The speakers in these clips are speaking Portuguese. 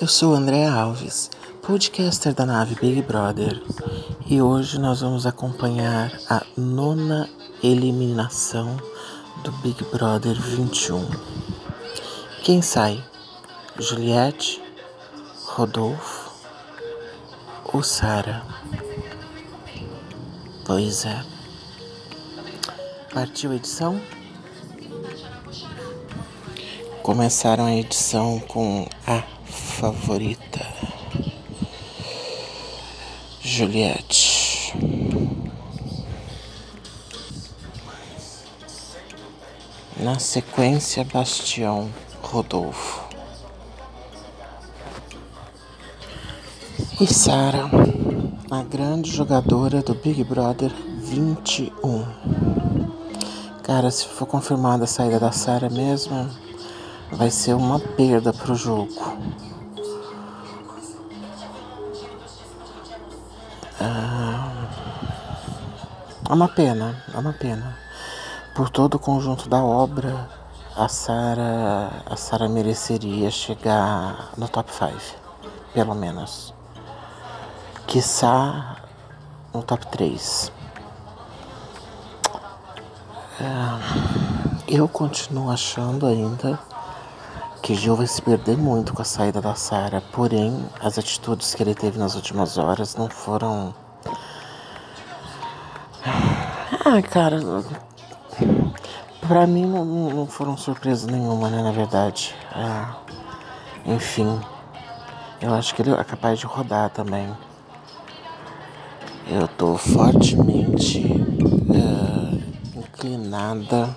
Eu sou André Alves, podcaster da nave Big Brother, e hoje nós vamos acompanhar a nona eliminação do Big Brother 21. Quem sai? Juliette, Rodolfo ou Sara? Pois é. Partiu a edição? Começaram a edição com a favorita Juliette. Na sequência, Bastião Rodolfo. E Sara, a grande jogadora do Big Brother 21. Cara, se for confirmada a saída da Sara mesmo, vai ser uma perda pro jogo. É uma pena, é uma pena. Por todo o conjunto da obra, a Sara a Sara mereceria chegar no top 5, pelo menos. Quiçá no top 3. É, eu continuo achando ainda que Gil vai se perder muito com a saída da Sara, porém as atitudes que ele teve nas últimas horas não foram. Ah, cara, pra mim não, não foram surpresa nenhuma, né? Na verdade. Ah, enfim, eu acho que ele é capaz de rodar também. Eu tô fortemente uh, inclinada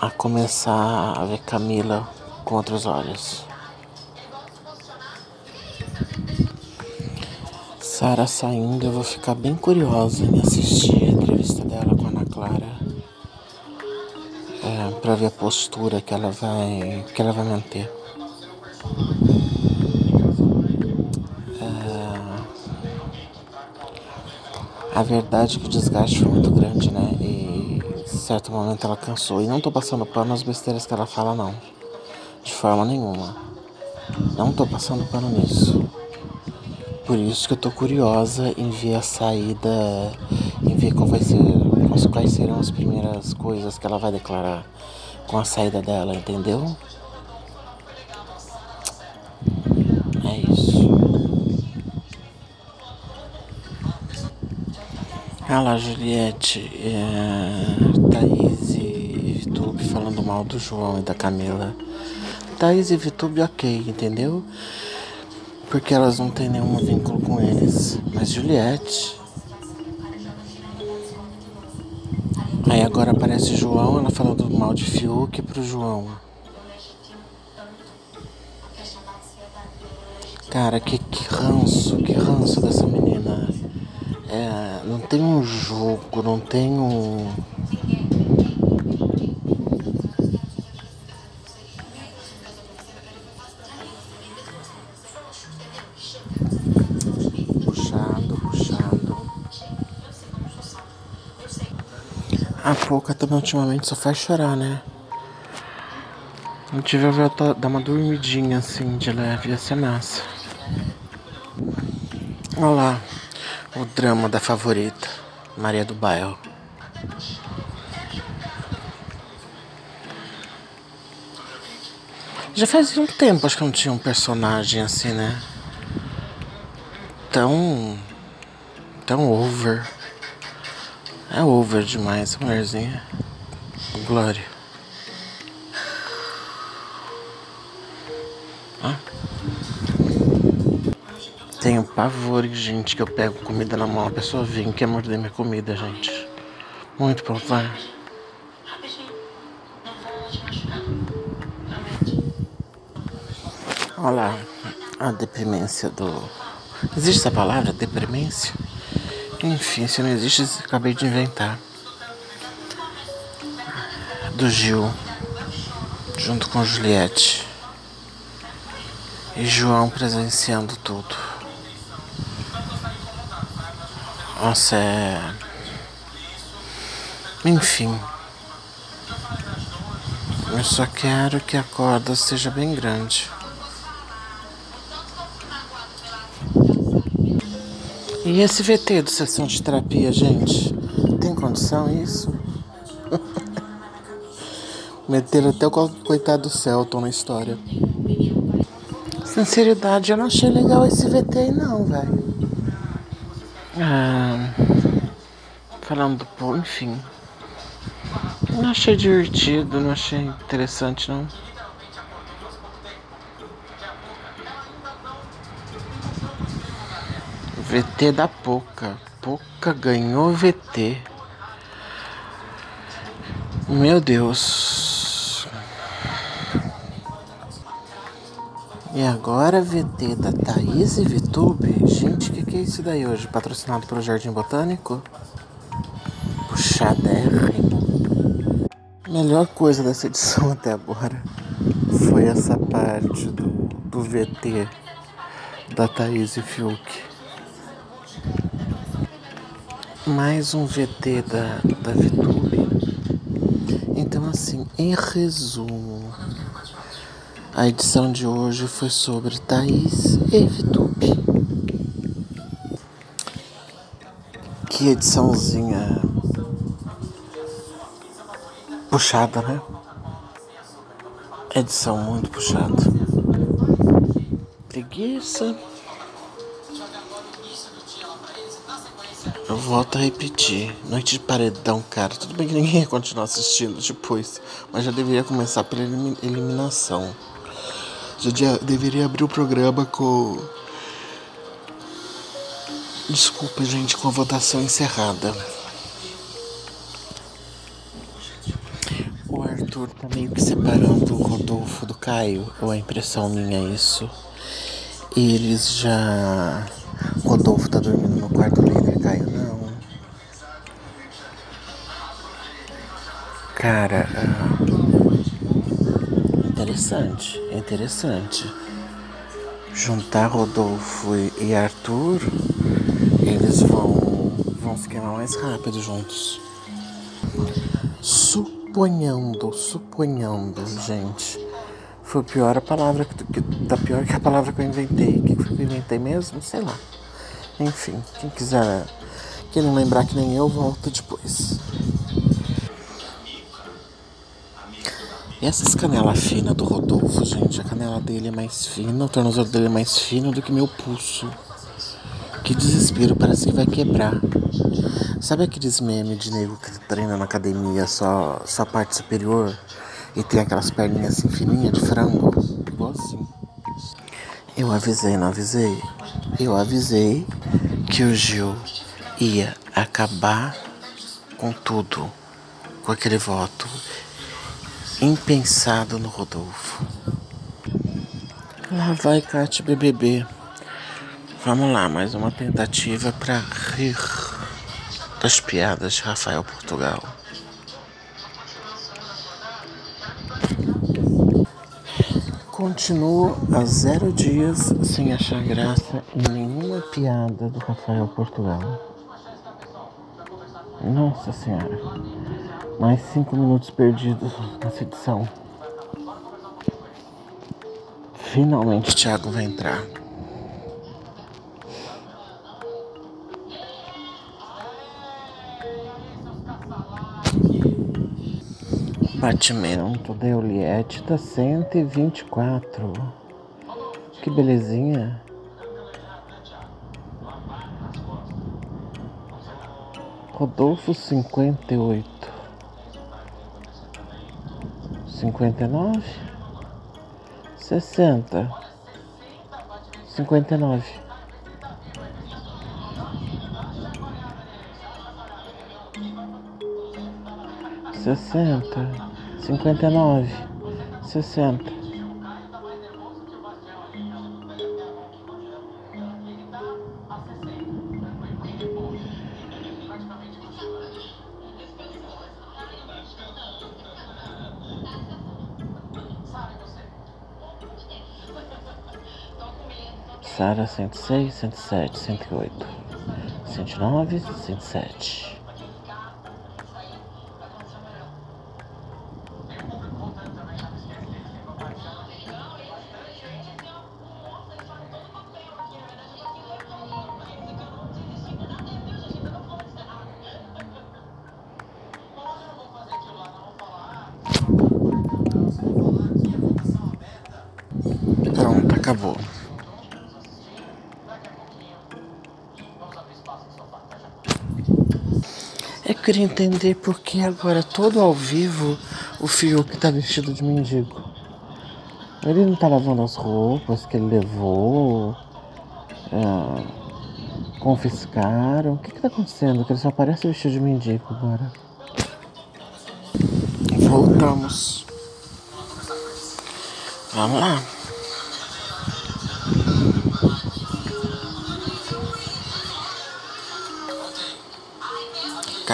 a começar a ver Camila com outros olhos. Sara saindo, eu vou ficar bem curiosa em assistir a entrevista dela com a Ana Clara. É, para ver a postura que ela vai que ela vai manter. É, a verdade é que o desgaste foi muito grande, né? E certo momento ela cansou. E não tô passando pano nas besteiras que ela fala, não. De forma nenhuma. Não tô passando pano nisso. Por isso que eu tô curiosa em ver a saída, em ver qual vai ser, quais serão as primeiras coisas que ela vai declarar com a saída dela, entendeu? É isso. Ah lá, Juliette, é... Thaís e Vitube falando mal do João e da Camila. Thaís e Vitube, ok, entendeu? Porque elas não têm nenhum vínculo com eles. Mas Juliette. Aí agora aparece João, ela falando mal de Fiuk pro João. Cara, que, que ranço, que ranço dessa menina. É, não tem um jogo, não tem um. A Pouca também ultimamente só faz chorar, né? Eu tive a dar uma dormidinha assim de leve, ia ser massa. Olha lá. O drama da favorita, Maria do Bairro. Já faz um tempo acho que não tinha um personagem assim, né? Tão. tão over. É over demais, mulherzinha. Glória. Ah. Tenho pavor, gente, que eu pego comida na mão, a pessoa vem quer morder minha comida, gente. Muito pavor. Olha lá, a deprimência do. Existe essa palavra, deprimência? Enfim, se não existe, acabei de inventar. Do Gil, junto com Juliette. E João presenciando tudo. Nossa, é. Enfim. Eu só quero que a corda seja bem grande. E esse VT de sessão de terapia, gente? Tem condição isso? Meteram até o coitado do Celton na história. Sinceridade, eu não achei legal esse VT aí não, velho. Ah, falando do enfim. Não achei divertido, não achei interessante não. VT da Poca. Poca ganhou VT. Meu Deus. E agora VT da Thaís e Vitube. Gente, o que, que é isso daí hoje? Patrocinado pelo Jardim Botânico? Puxadérrimo. Melhor coisa dessa edição até agora foi essa parte do, do VT da Thaís e Fiuk mais um VT da, da VTube. Então, assim, em resumo, a edição de hoje foi sobre Thaís e VTube. Que ediçãozinha puxada, né? Edição muito puxada. Preguiça. Eu volto a repetir. Noite de paredão, cara. Tudo bem que ninguém ia continuar assistindo depois. Mas já deveria começar pela eliminação. Já deveria abrir o programa com. Desculpa, gente, com a votação encerrada. O Arthur tá meio que separando o Rodolfo do Caio. Ou a impressão minha é isso? Eles já. Rodolfo tá dormindo no quarto líder, Cara, uh, interessante, interessante. Juntar Rodolfo e Arthur, eles vão, vão se queimar mais rápido juntos. Suponhando, suponhando, gente foi pior a palavra que, que pior que a palavra que eu inventei. O que foi que eu inventei mesmo? Sei lá. Enfim, quem quiser, quem não lembrar que nem eu, volta depois. E essas canelas finas do Rodolfo, gente, a canela dele é mais fina, o tornozelo dele é mais fino do que meu pulso. Que desespero, parece que vai quebrar. Sabe aqueles memes de nego que treina na academia só, só a parte superior? E tem aquelas perninhas assim fininhas de frango. Igual assim. Eu avisei, não avisei? Eu avisei que o Gil ia acabar com tudo. Com aquele voto impensado no Rodolfo. Lá vai Cátia BBB. Vamos lá, mais uma tentativa para rir das piadas de Rafael Portugal. Continuo há zero dias sem achar graça em nenhuma piada do Rafael Portugal. Nossa Senhora. Mais cinco minutos perdidos nessa edição. Finalmente o Thiago vai entrar. Batimento da Euliette tá 124. Que belezinha. Rodolfo 58. 59 60 59 60 59 60 necessária 106, 107, 108, 109, 107. Queria entender por que agora todo ao vivo o Fiuk tá vestido de mendigo. Ele não tá lavando as roupas que ele levou. É, confiscaram. O que que tá acontecendo? Que ele só parece vestido de mendigo agora. Voltamos. Vamos lá.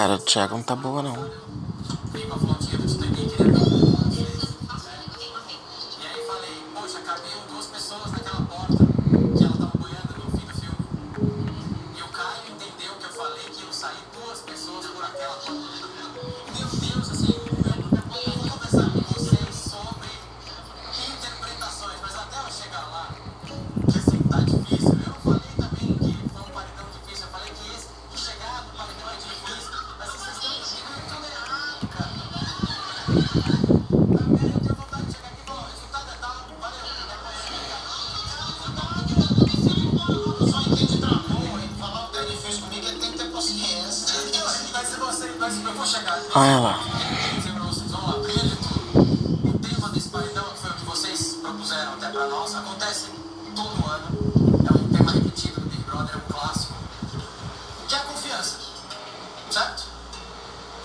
Cara, o Thiago não tá boa não.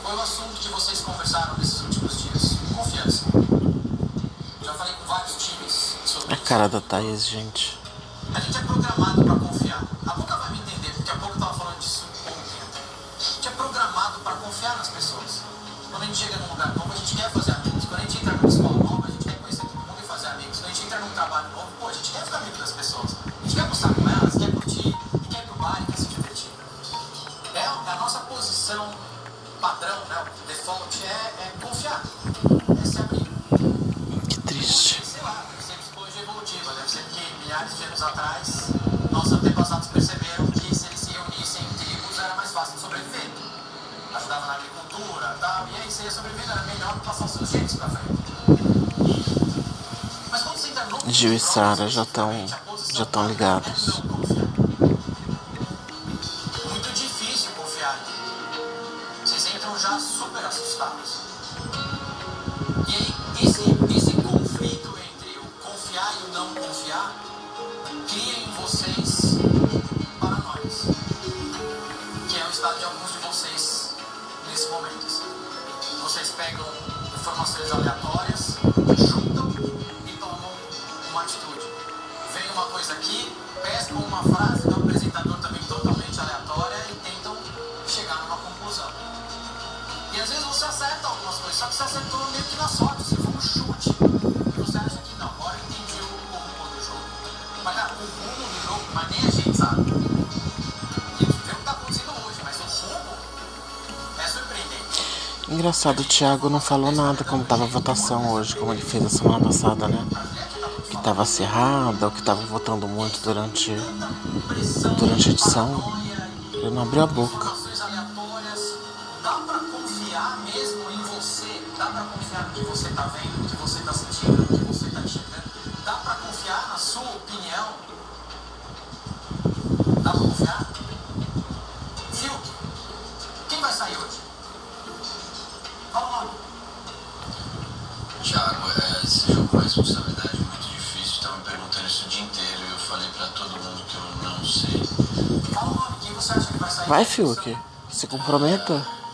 Foi o assunto que vocês conversaram nesses últimos dias. Confiança. Já falei com vários times sobre A cara da Thaís, gente. a gente é programado para confiar. A Boca vai me entender, porque a Boca estava falando disso ontem até. A gente é programado para confiar nas pessoas. Quando a gente chega num lugar novo, a gente quer fazer amigos. Quando a gente entra numa escola nova, a gente quer conhecer todo mundo e fazer amigos. Quando a gente entra num trabalho novo, pô, a gente quer ficar amigo das pessoas. Default é, é confiar. É ser amigo. Que triste. Sei lá, deve ser psicologia evolutiva, deve ser que milhares de anos atrás, nossos antepassados perceberam que se eles se reunissem em tribos era mais fácil sobreviver. Ajudava na agricultura e tal, e aí você ia sobreviver, era melhor passar os seus genes pra frente. Mas quando você entra no Gil e Sara já estão já estão ligados. Você acerta algumas coisas, só que você acertou meio que na sorte, um chute. E você acha que não, agora eu entendi o, rumo do jogo. Mas cara, o rumo do jogo, mas nem a gente sabe. Tá é. Engraçado, o Thiago não falou nada como tava a votação hoje, como ele fez a semana passada, né? Que tava acirrada, ou que tava votando muito durante, durante a edição. Ele não abriu a boca. Dá pra confiar na sua opinião? Dá pra confiar? Fiuk, quem vai sair hoje? Fala o nome. Thiago, é, esse jogo com responsabilidade muito difícil. Tava me perguntando isso o dia inteiro e eu falei pra todo mundo que eu não sei. Fala o nome, quem você acha que vai sair? Vai, Fiuk, se comprometa.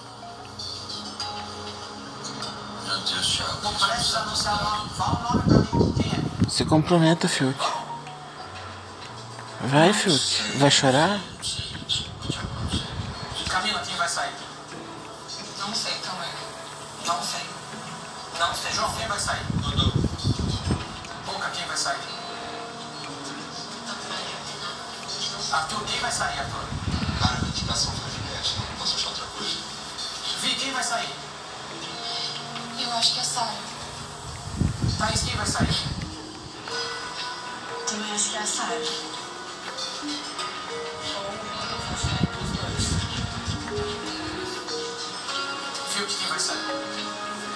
Se comprometa, Fiuk. Vai, Fiuk. Vai chorar? Camila, quem vai sair? Não sei também. Não sei. Não sei. João, quem vai sair? Dudu. Boca, quem vai sair? Arthur, quem vai sair, Arthur? Cara, a indicação foi Juliette, não posso achar outra coisa. Vi, quem vai sair? Eu acho que é Sara. Thaís, quem vai sair? Também acho que é. Ou eu vou os dois. Quem vai sair?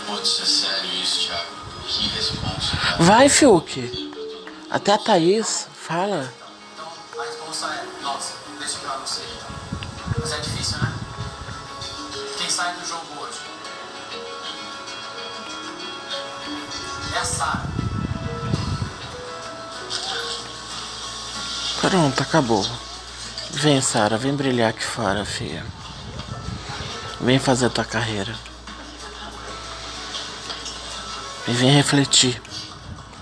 Pode ser sério isso, Thiago. Que responsa. Vai, Fiuk. Até a Thaís fala. Pronto, acabou. Vem, Sara, vem brilhar aqui fora, filha. Vem fazer a tua carreira. E vem refletir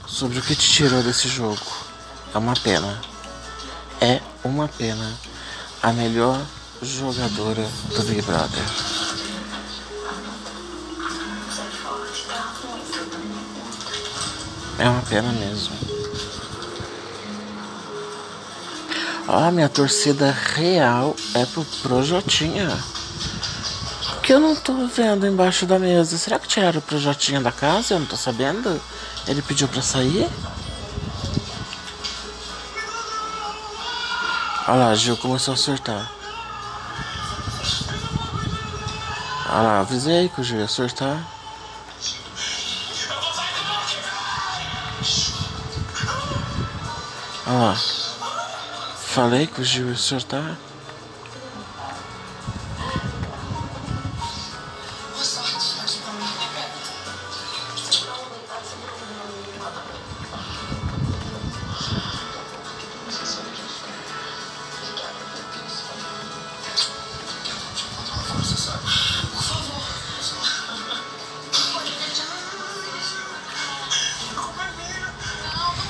sobre o que te tirou desse jogo. É uma pena. É uma pena. A melhor jogadora do Big Brother. É uma pena mesmo. Ó, minha torcida real é pro Projotinha. Que eu não tô vendo embaixo da mesa. Será que tiraram o Projotinha da casa? Eu não tô sabendo. Ele pediu pra sair? Olha lá, Gil começou a surtar. Olha lá, avisei que o Gil ia surtar. Olha lá. Falei que o Gil ia surtar. Sabe.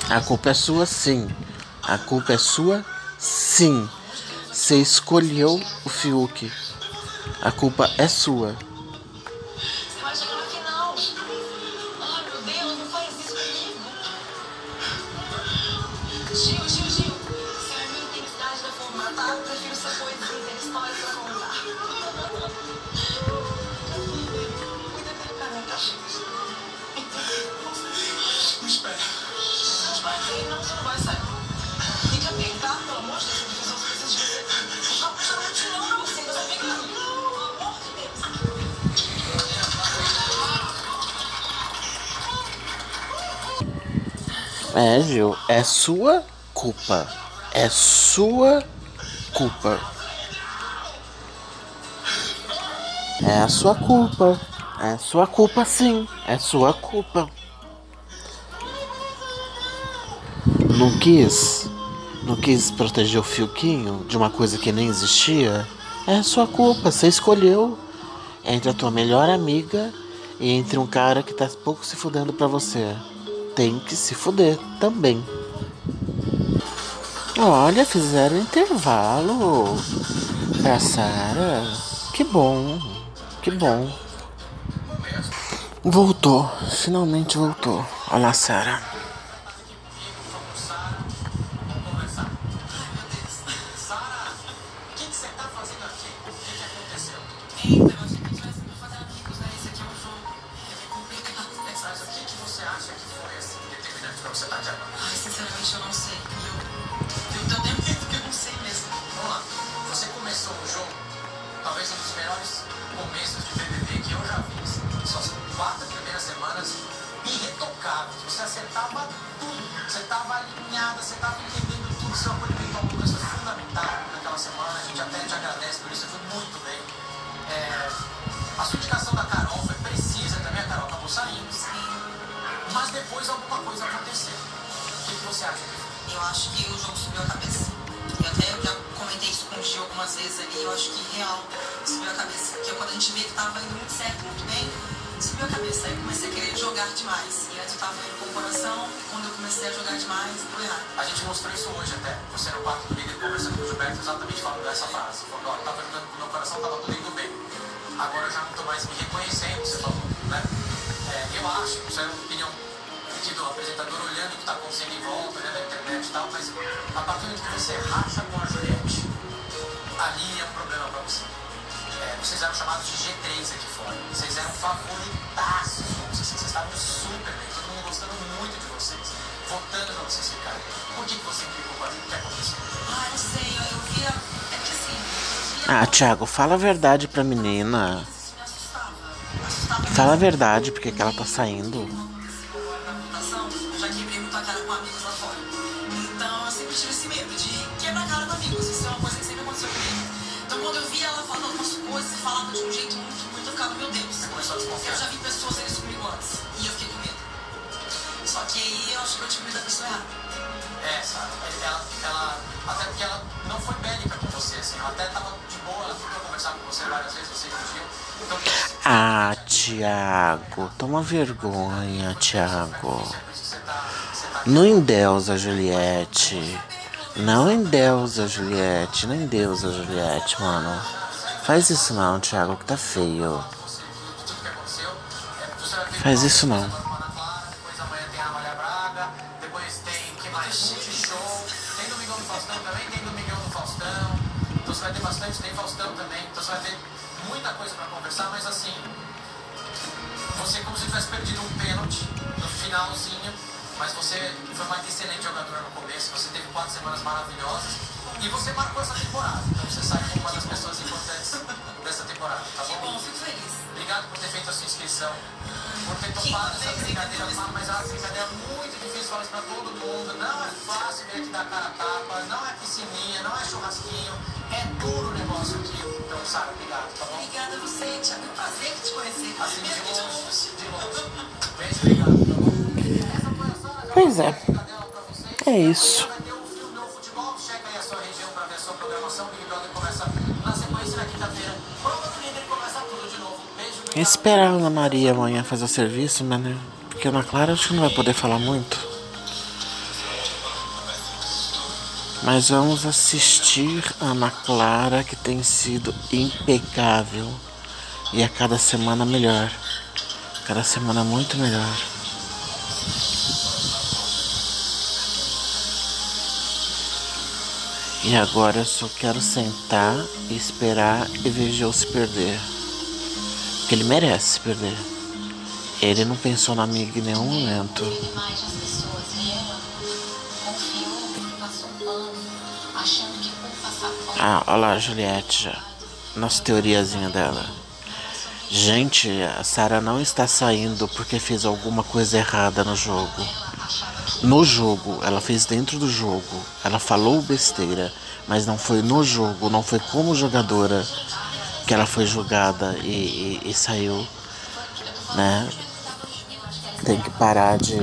A culpa é sua, sim. A culpa é sua, sim. Você escolheu o Fiuk. A culpa é sua. É, Gil, é sua culpa. É sua culpa. É a sua culpa. É sua culpa, sim. É sua culpa. Não quis. Não quis proteger o Fiuquinho de uma coisa que nem existia. É sua culpa. Você escolheu entre a tua melhor amiga e entre um cara que tá pouco se fudendo pra você. Tem que se fuder também. Olha, fizeram intervalo pra Sara. Que bom, que bom. Voltou, finalmente voltou. Olha a Sara. Gente vê que tava indo muito certo, muito bem, subiu a cabeça. Eu comecei a querer jogar demais. E antes eu tava indo com o coração. E quando eu comecei a jogar demais, deu errado. A gente mostrou isso hoje até. Você no quarto do líder conversando com o Gilberto exatamente falando dessa frase. Falando, ó, tava jogando com o meu coração, tava tudo indo bem. Agora eu já não tô mais me reconhecendo, você falou, né? É, eu acho, isso é uma opinião do apresentador olhando o que tá acontecendo em volta, olhando a internet e tal, mas a partir do momento que você racha com a Juliette, ali é problema pra você. É, vocês eram chamados de G3 aqui fora. Vocês eram favoritaços. Vocês, vocês estavam super bem. Todo mundo gostando muito de vocês. Votando pra vocês ficarem. Por que, que você implicou com a O que aconteceu? Ah, não sei. Eu, via. É que assim. Via Ah, Thiago, fala a verdade pra menina. isso me assustava. Assustava Fala a verdade, porque que ela tá saindo. Eu da pessoa errada. É, sabe? Ela, ela, até porque ela não foi bélica com você, assim. Ela até tava de boa, ela tentou conversar com você várias vezes, você fugiu. Então, Ah, Tiago, toma vergonha, Tiago. você tá, tá Não endeusa Juliette. Não endeusa Juliette. Não endeusa Juliette, mano. Faz isso não, Thiago, que tá feio. É, Faz isso não. E você marcou essa temporada. Então você sai como uma das pessoas importantes dessa temporada, tá Que bom? bom, fico feliz. Obrigado por ter feito a sua inscrição, por ter topado essa brincadeira, mas é uma brincadeira muito difícil, falo isso pra todo mundo. Não é fácil vir aqui dar cara a tapa, não é piscininha, não é churrasquinho, é duro o negócio aqui. Então, Sara, obrigado, tá bom? Obrigada a você, Thiago. É um prazer te conhecer. Assim, de longe, de longe. Beijo, obrigado, tá bom? Essa foi a Sara, já Pois é. brincadeira pra vocês. É isso. Esperar a Ana Maria amanhã fazer o serviço, mas né? Porque a Ana Clara acho que não vai poder falar muito. Mas vamos assistir a Ana Clara, que tem sido impecável. E a cada semana melhor. Cada semana muito melhor. E agora eu só quero sentar, esperar e ver Gil se perder. Porque ele merece perder. Ele não pensou na amiga em nenhum momento. passar pano. Ah, olha lá a Juliette. Nossa teoriazinha dela. Gente, a Sarah não está saindo porque fez alguma coisa errada no jogo. No jogo, ela fez dentro do jogo. Ela falou besteira, mas não foi no jogo, não foi como jogadora que ela foi julgada e, e- e saiu, né? Tem que parar de.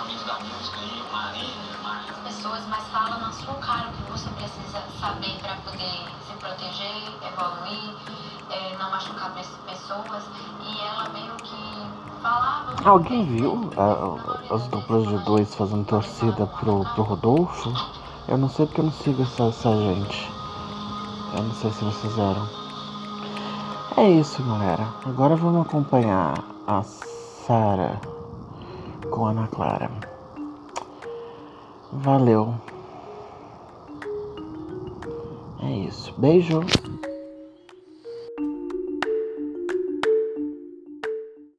Amigos da música aí, Marília, Maria. pessoas, mas fala na sua cara o que você precisa saber para poder se proteger, evoluir, eh, não machucar pe- pessoas. E ela meio que falava. Alguém viu a- as duplas de dois fazendo torcida pro, pro Rodolfo? Eu não sei porque eu não sigo essa, essa gente. Eu não sei se vocês fizeram. É isso, galera. Agora vamos acompanhar a Sara com Ana Clara. Valeu. É isso. Beijo.